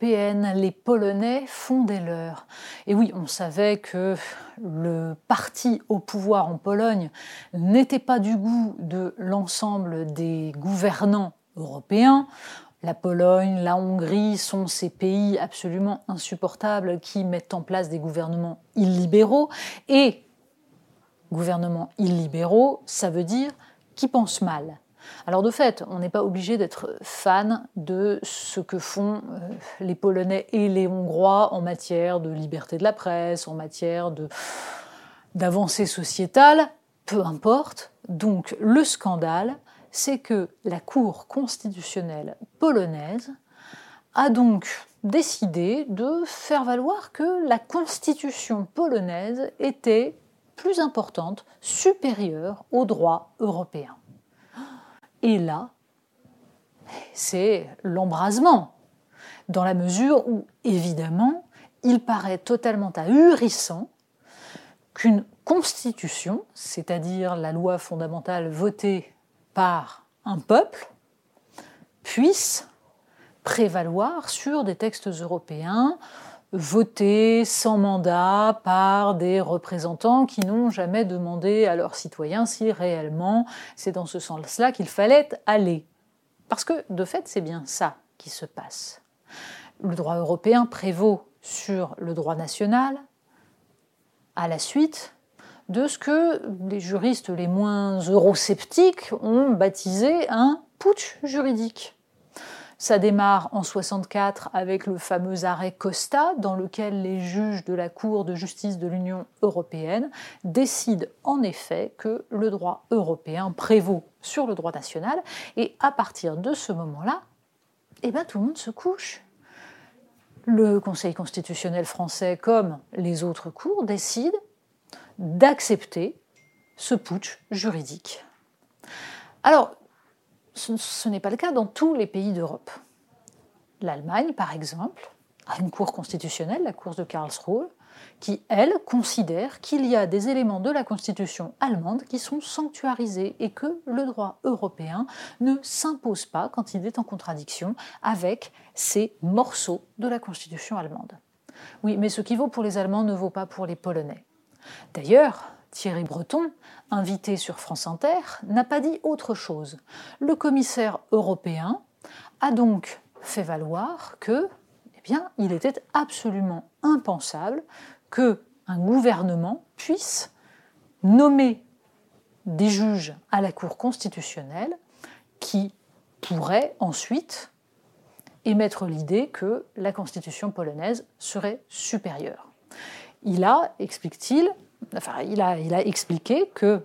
Les Polonais font des leurs. Et oui, on savait que le parti au pouvoir en Pologne n'était pas du goût de l'ensemble des gouvernants européens. La Pologne, la Hongrie sont ces pays absolument insupportables qui mettent en place des gouvernements illibéraux. Et gouvernements illibéraux, ça veut dire qui pensent mal. Alors de fait, on n'est pas obligé d'être fan de ce que font euh, les Polonais et les Hongrois en matière de liberté de la presse, en matière d'avancée sociétale, peu importe. Donc le scandale, c'est que la Cour constitutionnelle polonaise a donc décidé de faire valoir que la constitution polonaise était plus importante, supérieure au droit européen. Et là, c'est l'embrasement, dans la mesure où, évidemment, il paraît totalement ahurissant qu'une constitution, c'est-à-dire la loi fondamentale votée par un peuple, puisse prévaloir sur des textes européens votés sans mandat par des représentants qui n'ont jamais demandé à leurs citoyens si réellement c'est dans ce sens-là qu'il fallait aller. Parce que de fait, c'est bien ça qui se passe. Le droit européen prévaut sur le droit national à la suite de ce que les juristes les moins eurosceptiques ont baptisé un putsch juridique. Ça démarre en 64 avec le fameux arrêt Costa, dans lequel les juges de la Cour de justice de l'Union européenne décident en effet que le droit européen prévaut sur le droit national, et à partir de ce moment-là, eh ben, tout le monde se couche. Le Conseil constitutionnel français, comme les autres cours, décide d'accepter ce putsch juridique. Alors, ce, n'est pas le cas dans tous les pays d'Europe. L'Allemagne, par exemple, a une cour constitutionnelle, la Cour de Karlsruhe, qui, elle, considère qu'il y a des éléments de la Constitution allemande qui sont sanctuarisés et que le droit européen ne s'impose pas quand il est en contradiction avec ces morceaux de la Constitution allemande. Oui, mais ce qui vaut pour les Allemands ne vaut pas pour les Polonais. D'ailleurs, Thierry Breton, invité sur France Inter, n'a pas dit autre chose. Le commissaire européen a donc fait valoir que, eh il était absolument impensable que un gouvernement puisse nommer des juges à la Cour constitutionnelle qui pourraient ensuite émettre l'idée que la constitution polonaise serait supérieure. Il a, explique-t-il, il a expliqué que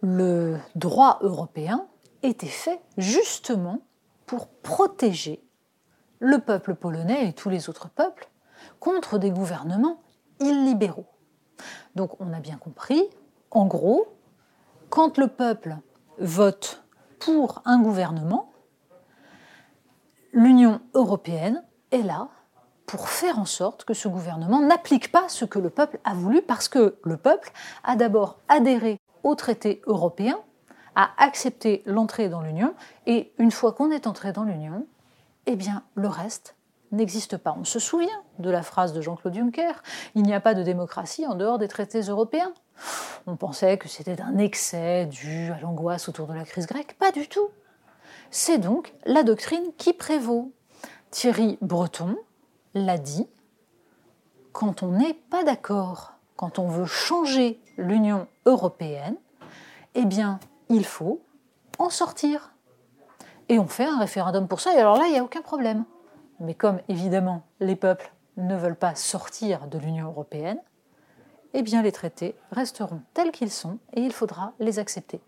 le droit européen était fait justement pour protéger le peuple polonais et tous les autres peuples contre des gouvernements illibéraux. Donc on a bien compris, en gros, quand le peuple vote pour un gouvernement, l'Union européenne est là pour faire en sorte que ce gouvernement n'applique pas ce que le peuple a voulu, parce que le peuple a d'abord adhéré au traité européen, a accepté l'entrée dans l'Union, et une fois qu'on est entré dans l'Union, eh bien le reste n'existe pas. On se souvient de la phrase de Jean-Claude Juncker, il n'y a pas de démocratie en dehors des traités européens. On pensait que c'était un excès dû à l'angoisse autour de la crise grecque. Pas du tout. C'est donc la doctrine qui prévaut. Thierry Breton l'a dit, quand on n'est pas d'accord, quand on veut changer l'Union européenne, eh bien, il faut en sortir. Et on fait un référendum pour ça, et alors là, il n'y a aucun problème. Mais comme évidemment les peuples ne veulent pas sortir de l'Union européenne, eh bien les traités resteront tels qu'ils sont et il faudra les accepter.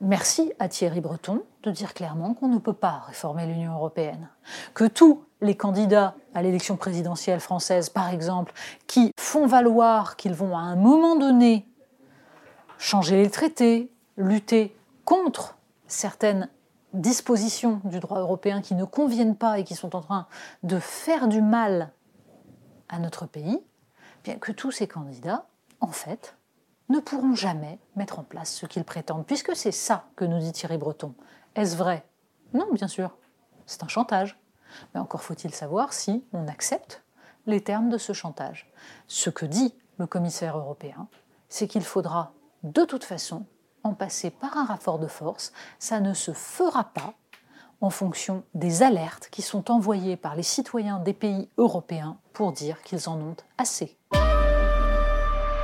Merci à Thierry Breton de dire clairement qu'on ne peut pas réformer l'Union européenne, que tous les candidats à l'élection présidentielle française, par exemple, qui font valoir qu'ils vont à un moment donné changer les traités, lutter contre certaines dispositions du droit européen qui ne conviennent pas et qui sont en train de faire du mal à notre pays, bien que tous ces candidats, en fait, ne pourront jamais mettre en place ce qu'ils prétendent, puisque c'est ça que nous dit Thierry Breton. Est-ce vrai? Non, bien sûr. C'est un chantage. Mais encore faut-il savoir si on accepte les termes de ce chantage. Ce que dit le commissaire européen, c'est qu'il faudra de toute façon en passer par un rapport de force. Ça ne se fera pas en fonction des alertes qui sont envoyées par les citoyens des pays européens pour dire qu'ils en ont assez.